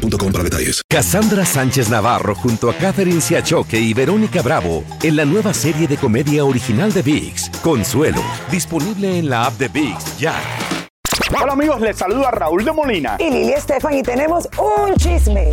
boostmobile.com para detalles. Cassandra Sánchez Navarro junto a Catherine Siachoque y Verónica Bravo en la nueva serie de comedia original de VIX, Consuelo, disponible en la app de VIX ya. Hola amigos, les saluda Raúl de Molina. Y Lili Estefan y tenemos un chisme.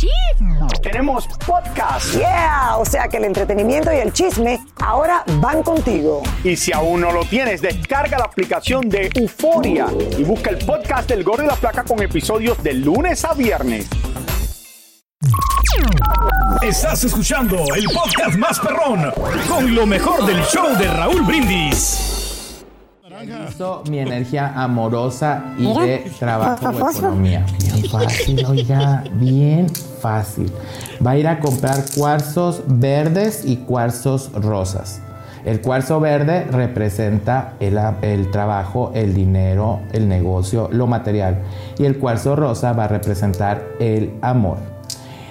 ¿Qué chisme? Tenemos podcast. Yeah, o sea que el entretenimiento y el chisme ahora van contigo. Y si aún no lo tienes, descarga la aplicación de Euforia y busca el podcast del Gordo y la Placa con episodios de lunes a viernes. Estás escuchando el podcast más perrón con lo mejor del show de Raúl Brindis. Mi energía amorosa y de trabajo o economía. Bien fácil, oiga, bien fácil. Va a ir a comprar cuarzos verdes y cuarzos rosas. El cuarzo verde representa el, el, trabajo, el dinero, el negocio, lo material. Y el cuarzo rosa va a representar el amor.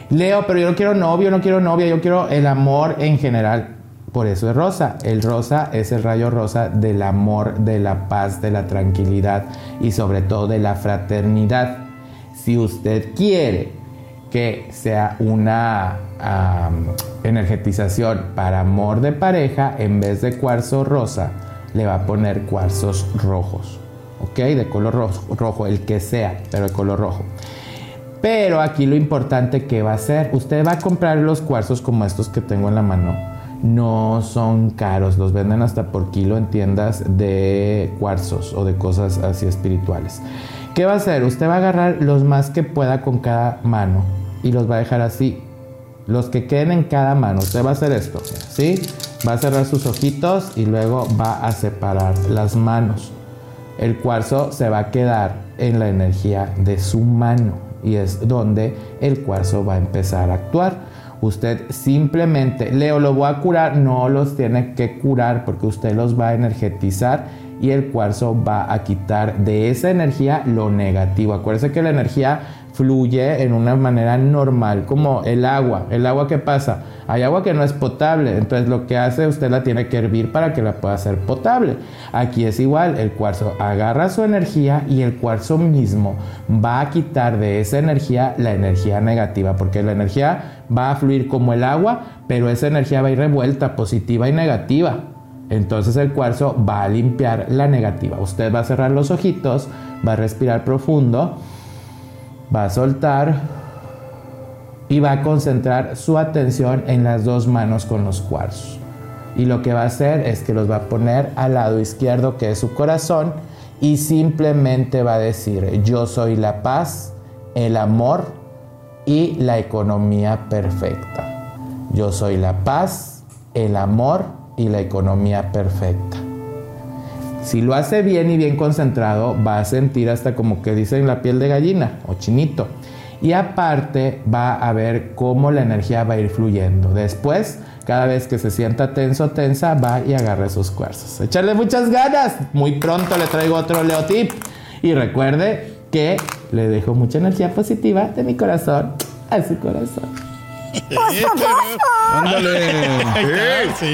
Leo, pero yo no quiero novio, no quiero novia, yo quiero el amor en general. Por eso es rosa. El rosa es el rayo rosa del amor, de la paz, de la tranquilidad y sobre todo de la fraternidad. Si usted quiere que sea una energetización para amor de pareja, en vez de cuarzo rosa, le va a poner cuarzos rojos. ¿Ok? De color rojo, rojo, el que sea, pero de color rojo. Pero aquí lo importante que va a ser, usted va a comprar los cuarzos como estos que tengo en la mano no son caros, los venden hasta por kilo en tiendas de cuarzos o de cosas así espirituales. ¿Qué va a hacer? Usted va a agarrar los más que pueda con cada mano y los va a dejar así. Los que queden en cada mano. Usted va a hacer esto, ¿sí? Va a cerrar sus ojitos y luego va a separar las manos. El cuarzo se va a quedar en la energía de su mano y es donde el cuarzo va a empezar a actuar. Usted simplemente, Leo, lo voy a curar, no los tiene que curar porque usted los va a energetizar y el cuarzo va a quitar de esa energía lo negativo. Acuérdese que la energía fluye en una manera normal, como el agua. ¿El agua qué pasa? Hay agua que no es potable, entonces lo que hace usted la tiene que hervir para que la pueda hacer potable. Aquí es igual, el cuarzo agarra su energía y el cuarzo mismo va a quitar de esa energía la energía negativa, porque la energía va a fluir como el agua, pero esa energía va a ir revuelta, positiva y negativa. Entonces el cuarzo va a limpiar la negativa. Usted va a cerrar los ojitos, va a respirar profundo va a soltar y va a concentrar su atención en las dos manos con los cuarzos. Y lo que va a hacer es que los va a poner al lado izquierdo, que es su corazón, y simplemente va a decir, yo soy la paz, el amor y la economía perfecta. Yo soy la paz, el amor y la economía perfecta. Si lo hace bien y bien concentrado, va a sentir hasta como que dicen la piel de gallina o chinito. Y aparte va a ver cómo la energía va a ir fluyendo. Después, cada vez que se sienta tenso o tensa, va y agarre sus cuarzos. Echarle muchas ganas. Muy pronto le traigo otro Leotip. Y recuerde que le dejo mucha energía positiva de mi corazón a su corazón. Ándale.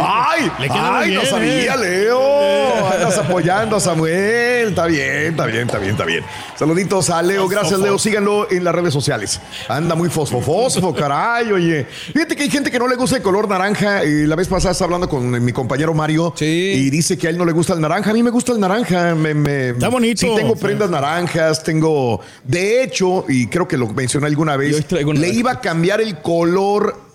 ¡Ay! ¡Ay! No sabía, Leo. Andas apoyando a Samuel. Está bien, está bien, está bien, está bien. Saluditos a Leo. Gracias, Leo. Síganlo en las redes sociales. Anda muy fosfo, fosfo, caray. Oye, fíjate que hay gente que no le gusta el color naranja. Y la vez pasada estaba hablando con mi compañero Mario. Y dice que a él no le gusta el naranja. A mí me gusta el naranja. Me, Está bonito. Sí, tengo prendas naranjas. Tengo. De hecho, y creo que lo mencioné alguna vez, le iba a cambiar el color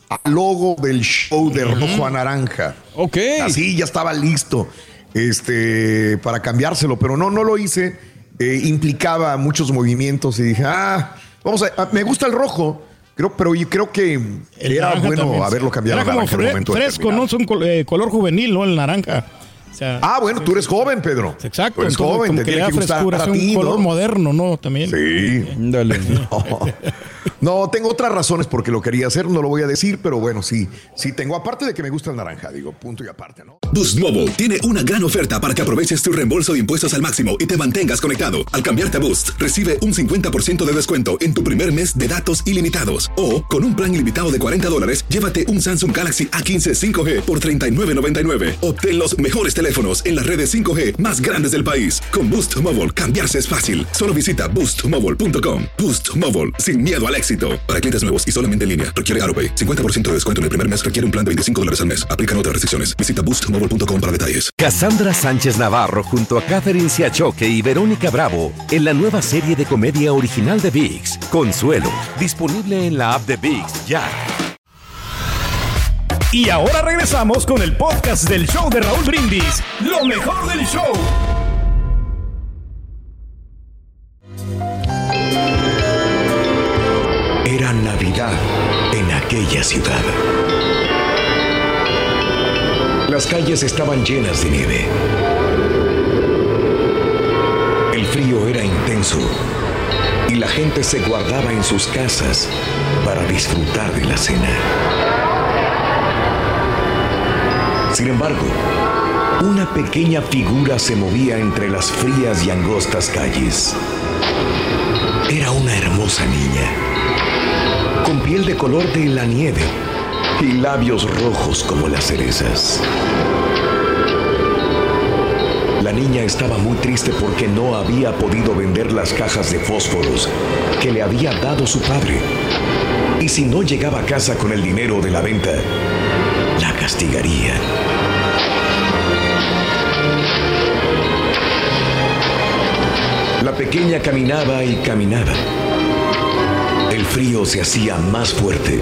al logo del show de rojo a naranja. Ok. Así ya estaba listo este, para cambiárselo, pero no, no lo hice. Eh, implicaba muchos movimientos y dije, ah, vamos a, me gusta el rojo. Creo, pero yo creo que El era bueno también. haberlo cambiado Era como naranja en el fre- momento fresco, ¿no? Es un col- eh, color juvenil, ¿no? El naranja. O sea, Ah, bueno, tú eres joven, Pedro. Exacto. Tú eres entonces, joven, como te que tiene da que gustar frescura, a es un ti, color ¿no? moderno, ¿no? También. Sí. Dale. No, tengo otras razones porque lo quería hacer, no lo voy a decir, pero bueno, sí, sí tengo. Aparte de que me gusta el naranja, digo, punto y aparte, ¿no? Boost Mobile tiene una gran oferta para que aproveches tu reembolso de impuestos al máximo y te mantengas conectado. Al cambiarte a Boost, recibe un 50% de descuento en tu primer mes de datos ilimitados. O, con un plan ilimitado de 40 dólares, llévate un Samsung Galaxy A15 5G por $39.99. Obtén los mejores teléfonos en las redes 5G más grandes del país. Con Boost Mobile, cambiarse es fácil. Solo visita boostmobile.com. Boost Mobile, sin miedo al éxito. Para clientes nuevos y solamente en línea, requiere AroPay. 50% de descuento en el primer mes requiere un plan de 25 dólares al mes. Aplican otras restricciones. Visita boostmobile.com para detalles. Cassandra Sánchez Navarro junto a Catherine Siachoque y Verónica Bravo en la nueva serie de comedia original de VIX, Consuelo, disponible en la app de VIX ya. Y ahora regresamos con el podcast del show de Raúl Brindis. Lo mejor del show. Aquella ciudad. Las calles estaban llenas de nieve. El frío era intenso y la gente se guardaba en sus casas para disfrutar de la cena. Sin embargo, una pequeña figura se movía entre las frías y angostas calles. Era una hermosa niña, con piel de color de la nieve y labios rojos como las cerezas. La niña estaba muy triste porque no había podido vender las cajas de fósforos que le había dado su padre. Y si no llegaba a casa con el dinero de la venta, la castigaría. La pequeña caminaba y caminaba. Frío se hacía más fuerte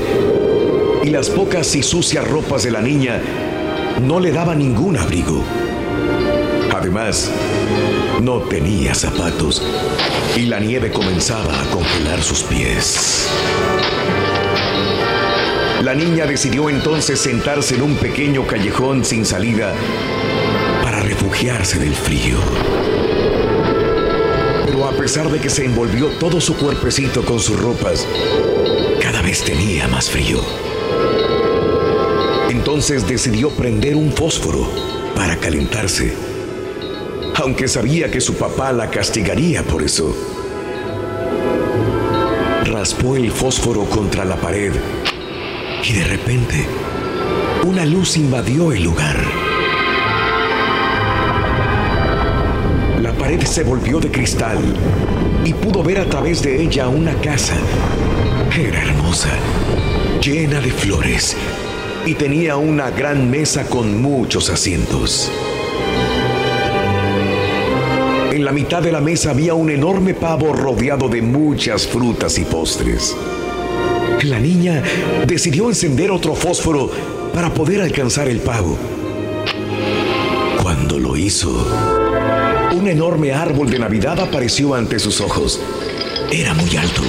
y las pocas y sucias ropas de la niña no le daban ningún abrigo. Además, no tenía zapatos y la nieve comenzaba a congelar sus pies. La niña decidió entonces sentarse en un pequeño callejón sin salida para refugiarse del frío. A pesar de que se envolvió todo su cuerpecito con sus ropas, cada vez tenía más frío. Entonces decidió prender un fósforo para calentarse, aunque sabía que su papá la castigaría por eso. Raspó el fósforo contra la pared y de repente una luz invadió el lugar. Pared se volvió de cristal y pudo ver a través de ella una casa. Era hermosa, llena de flores y tenía una gran mesa con muchos asientos. En la mitad de la mesa había un enorme pavo rodeado de muchas frutas y postres. La niña decidió encender otro fósforo para poder alcanzar el pavo. Cuando lo hizo, un enorme árbol de Navidad apareció ante sus ojos. Era muy alto,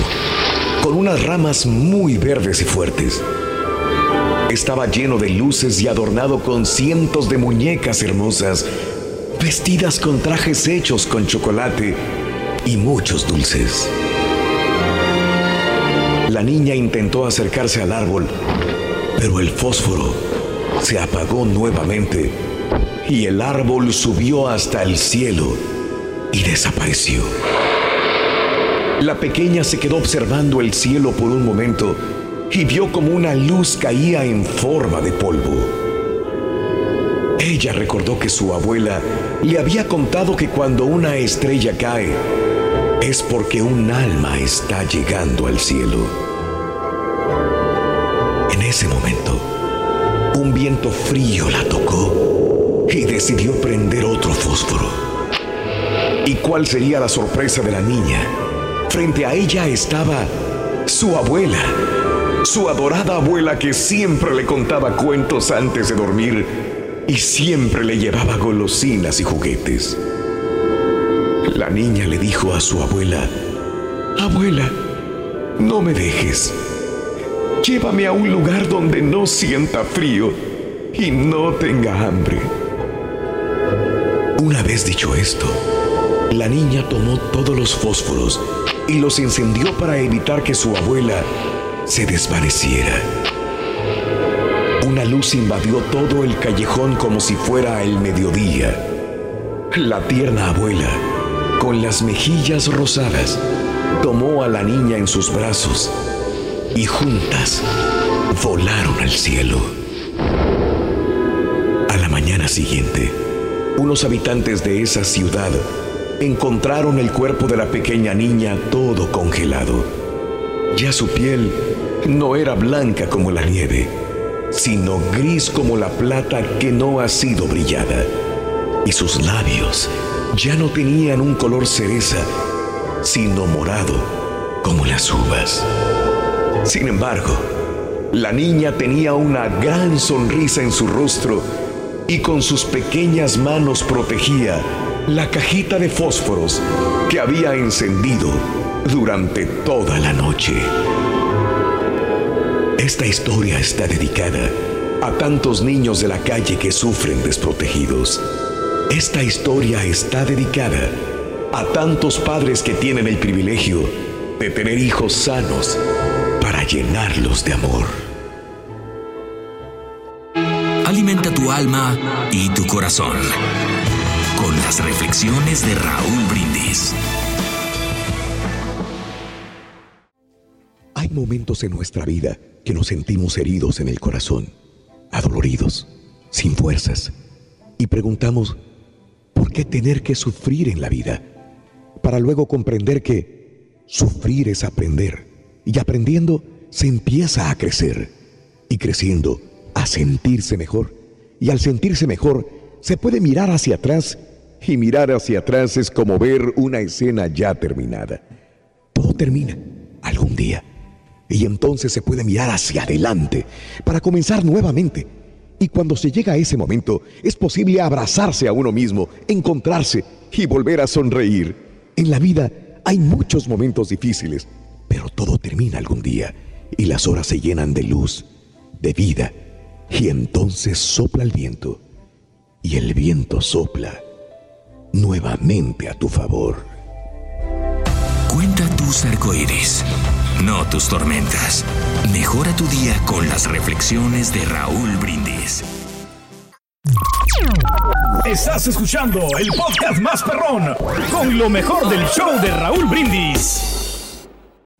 con unas ramas muy verdes y fuertes. Estaba lleno de luces y adornado con cientos de muñecas hermosas, vestidas con trajes hechos con chocolate y muchos dulces. La niña intentó acercarse al árbol, pero el fósforo se apagó nuevamente y el árbol subió hasta el cielo y desapareció. La pequeña se quedó observando el cielo por un momento y vio como una luz caía en forma de polvo. Ella recordó que su abuela le había contado que cuando una estrella cae es porque un alma está llegando al cielo. En ese momento, un viento frío la tocó y decidió prender otro fósforo. ¿Y cuál sería la sorpresa de la niña? Frente a ella estaba su abuela, su adorada abuela que siempre le contaba cuentos antes de dormir y siempre le llevaba golosinas y juguetes. La niña le dijo a su abuela, Abuela, no me dejes. Llévame a un lugar donde no sienta frío y no tenga hambre. Una vez dicho esto, la niña tomó todos los fósforos y los encendió para evitar que su abuela se desvaneciera. Una luz invadió todo el callejón como si fuera el mediodía. La tierna abuela, con las mejillas rosadas, tomó a la niña en sus brazos y juntas volaron al cielo. A la mañana siguiente, unos habitantes de esa ciudad encontraron el cuerpo de la pequeña niña todo congelado. Ya su piel no era blanca como la nieve, sino gris como la plata que no ha sido brillada. Y sus labios ya no tenían un color cereza, sino morado como las uvas. Sin embargo, la niña tenía una gran sonrisa en su rostro y con sus pequeñas manos protegía la cajita de fósforos que había encendido durante toda la noche. Esta historia está dedicada a tantos niños de la calle que sufren desprotegidos. Esta historia está dedicada a tantos padres que tienen el privilegio de tener hijos sanos para llenarlos de amor. Alimenta tu alma y tu corazón con las reflexiones de Raúl Brindis. Hay momentos en nuestra vida que nos sentimos heridos en el corazón, adoloridos, sin fuerzas, y preguntamos, ¿por qué tener que sufrir en la vida? Para luego comprender que sufrir es aprender, y aprendiendo se empieza a crecer, y creciendo a sentirse mejor, y al sentirse mejor se puede mirar hacia atrás, y mirar hacia atrás es como ver una escena ya terminada. Todo termina algún día y entonces se puede mirar hacia adelante para comenzar nuevamente. Y cuando se llega a ese momento, es posible abrazarse a uno mismo, encontrarse y volver a sonreír. En la vida hay muchos momentos difíciles, pero todo termina algún día y las horas se llenan de luz, de vida. Y entonces sopla el viento y el viento sopla nuevamente a tu favor. Cuenta tus arcoíris no tus tormentas. Mejora tu día con las reflexiones de Raúl Brindis. Estás escuchando el podcast más perrón con lo mejor del show de Raúl Brindis.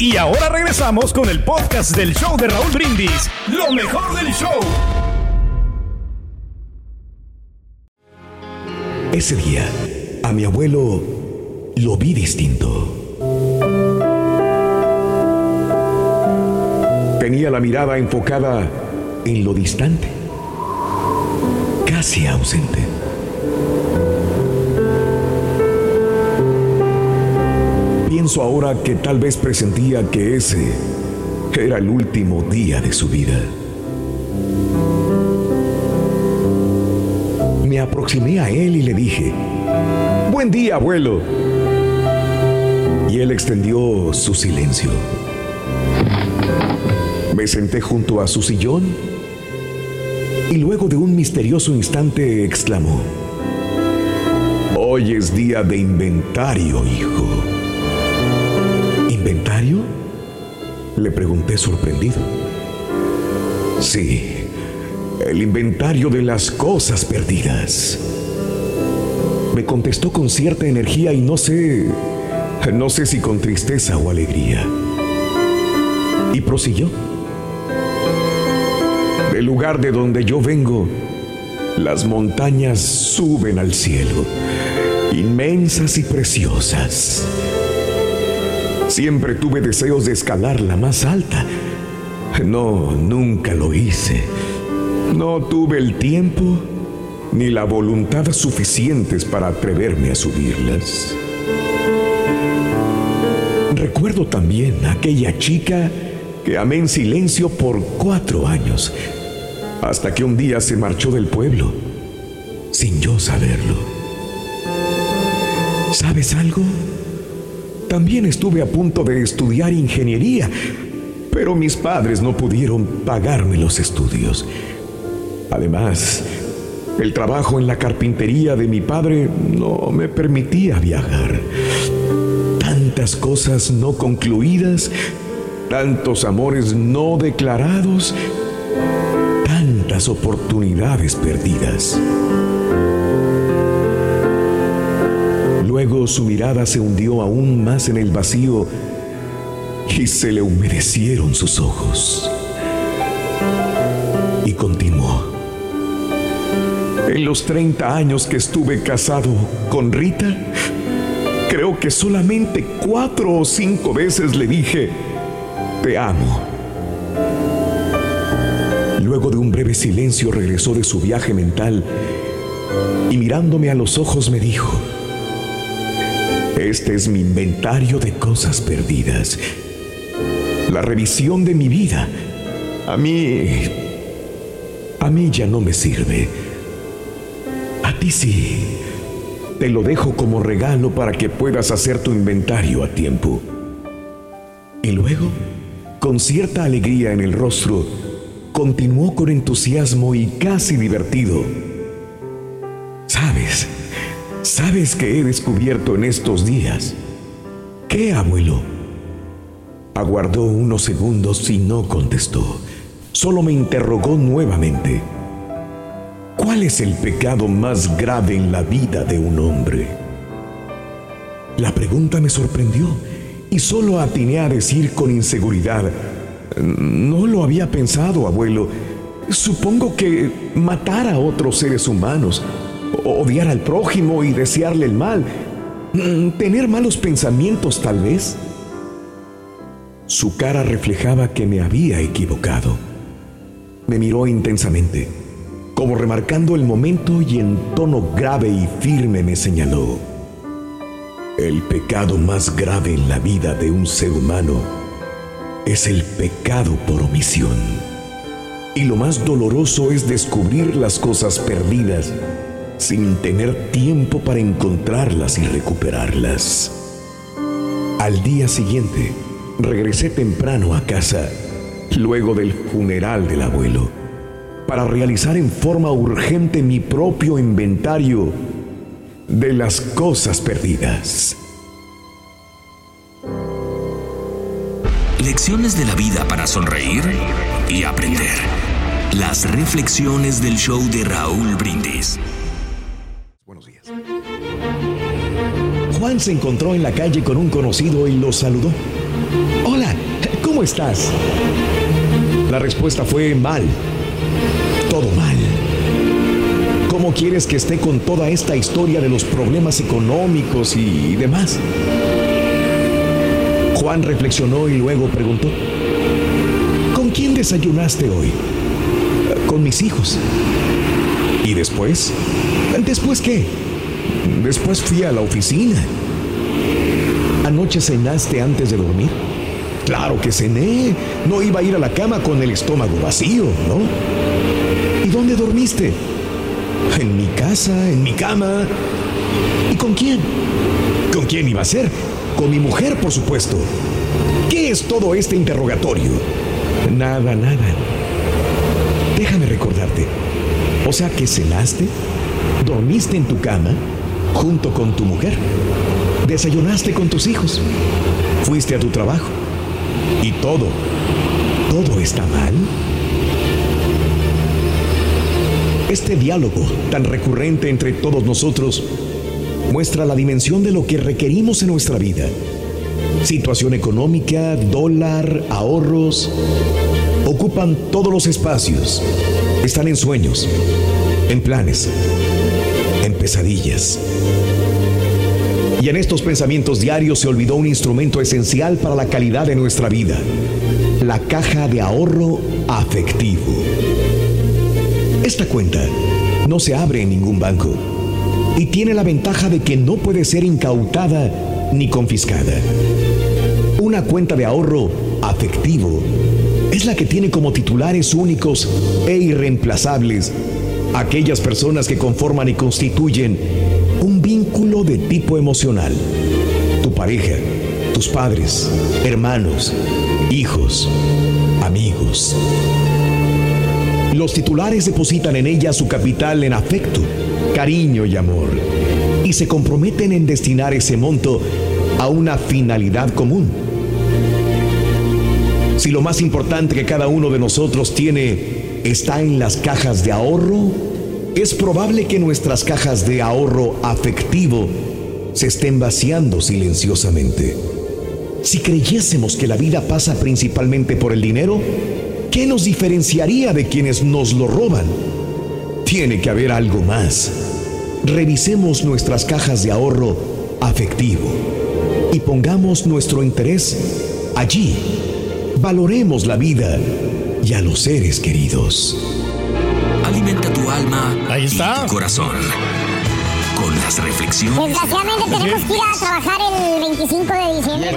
Y ahora regresamos con el podcast del show de Raúl Brindis, lo mejor del show. Ese día, a mi abuelo lo vi distinto. Tenía la mirada enfocada en lo distante, casi ausente. Pienso ahora que tal vez presentía que ese era el último día de su vida. Me aproximé a él y le dije, Buen día, abuelo. Y él extendió su silencio. Me senté junto a su sillón y luego de un misterioso instante exclamó, Hoy es día de inventario, hijo. Le pregunté sorprendido. Sí, el inventario de las cosas perdidas. Me contestó con cierta energía y no sé, no sé si con tristeza o alegría. Y prosiguió. Del lugar de donde yo vengo, las montañas suben al cielo, inmensas y preciosas. Siempre tuve deseos de escalar la más alta. No, nunca lo hice. No tuve el tiempo ni la voluntad suficientes para atreverme a subirlas. Recuerdo también a aquella chica que amé en silencio por cuatro años, hasta que un día se marchó del pueblo, sin yo saberlo. ¿Sabes algo? También estuve a punto de estudiar ingeniería, pero mis padres no pudieron pagarme los estudios. Además, el trabajo en la carpintería de mi padre no me permitía viajar. Tantas cosas no concluidas, tantos amores no declarados, tantas oportunidades perdidas. Luego su mirada se hundió aún más en el vacío y se le humedecieron sus ojos. Y continuó. En los 30 años que estuve casado con Rita, creo que solamente cuatro o cinco veces le dije, te amo. Luego de un breve silencio regresó de su viaje mental y mirándome a los ojos me dijo, este es mi inventario de cosas perdidas. La revisión de mi vida. A mí... A mí ya no me sirve. A ti sí. Te lo dejo como regalo para que puedas hacer tu inventario a tiempo. Y luego, con cierta alegría en el rostro, continuó con entusiasmo y casi divertido. ¿Sabes? ¿Sabes qué he descubierto en estos días? ¿Qué, abuelo? Aguardó unos segundos y no contestó. Solo me interrogó nuevamente. ¿Cuál es el pecado más grave en la vida de un hombre? La pregunta me sorprendió y solo atiné a decir con inseguridad, no lo había pensado, abuelo. Supongo que matar a otros seres humanos odiar al prójimo y desearle el mal, mm, tener malos pensamientos tal vez. Su cara reflejaba que me había equivocado. Me miró intensamente, como remarcando el momento y en tono grave y firme me señaló. El pecado más grave en la vida de un ser humano es el pecado por omisión. Y lo más doloroso es descubrir las cosas perdidas sin tener tiempo para encontrarlas y recuperarlas. Al día siguiente, regresé temprano a casa, luego del funeral del abuelo, para realizar en forma urgente mi propio inventario de las cosas perdidas. Lecciones de la vida para sonreír y aprender. Las reflexiones del show de Raúl Brindis. Juan se encontró en la calle con un conocido y lo saludó. Hola, ¿cómo estás? La respuesta fue mal. Todo mal. ¿Cómo quieres que esté con toda esta historia de los problemas económicos y demás? Juan reflexionó y luego preguntó, ¿con quién desayunaste hoy? Con mis hijos. ¿Y después? ¿Después qué? Después fui a la oficina. ¿Anoche cenaste antes de dormir? Claro que cené. No iba a ir a la cama con el estómago vacío, ¿no? ¿Y dónde dormiste? En mi casa, en mi cama. ¿Y con quién? ¿Con quién iba a ser? Con mi mujer, por supuesto. ¿Qué es todo este interrogatorio? Nada, nada. Déjame recordarte. O sea que cenaste, dormiste en tu cama, junto con tu mujer. Desayunaste con tus hijos. Fuiste a tu trabajo. Y todo, todo está mal. Este diálogo tan recurrente entre todos nosotros muestra la dimensión de lo que requerimos en nuestra vida. Situación económica, dólar, ahorros, ocupan todos los espacios. Están en sueños, en planes, en pesadillas. Y en estos pensamientos diarios se olvidó un instrumento esencial para la calidad de nuestra vida, la caja de ahorro afectivo. Esta cuenta no se abre en ningún banco y tiene la ventaja de que no puede ser incautada ni confiscada. Una cuenta de ahorro afectivo es la que tiene como titulares únicos e irreemplazables aquellas personas que conforman y constituyen un vínculo de tipo emocional. Tu pareja, tus padres, hermanos, hijos, amigos. Los titulares depositan en ella su capital en afecto, cariño y amor y se comprometen en destinar ese monto a una finalidad común. Si lo más importante que cada uno de nosotros tiene está en las cajas de ahorro, es probable que nuestras cajas de ahorro afectivo se estén vaciando silenciosamente. Si creyésemos que la vida pasa principalmente por el dinero, ¿qué nos diferenciaría de quienes nos lo roban? Tiene que haber algo más. Revisemos nuestras cajas de ahorro afectivo y pongamos nuestro interés allí. Valoremos la vida y a los seres queridos. Alimenta tu alma Ahí está. y tu corazón con las reflexiones. Desgraciadamente tenemos que ir a trabajar el 25 de diciembre.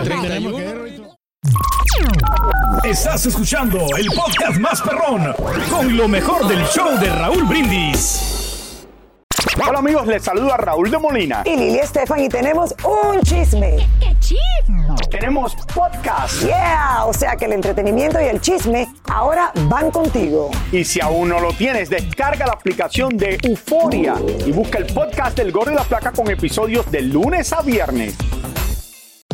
Estás escuchando el podcast más perrón con lo mejor del show de Raúl Brindis. Hola amigos, les saluda Raúl de Molina. Y Lili Estefan y tenemos un chisme. ¡Qué chisme! Tenemos podcast. Yeah, o sea que el entretenimiento y el chisme ahora van contigo. Y si aún no lo tienes, descarga la aplicación de Euforia y busca el podcast del Gordo y la Placa con episodios de lunes a viernes.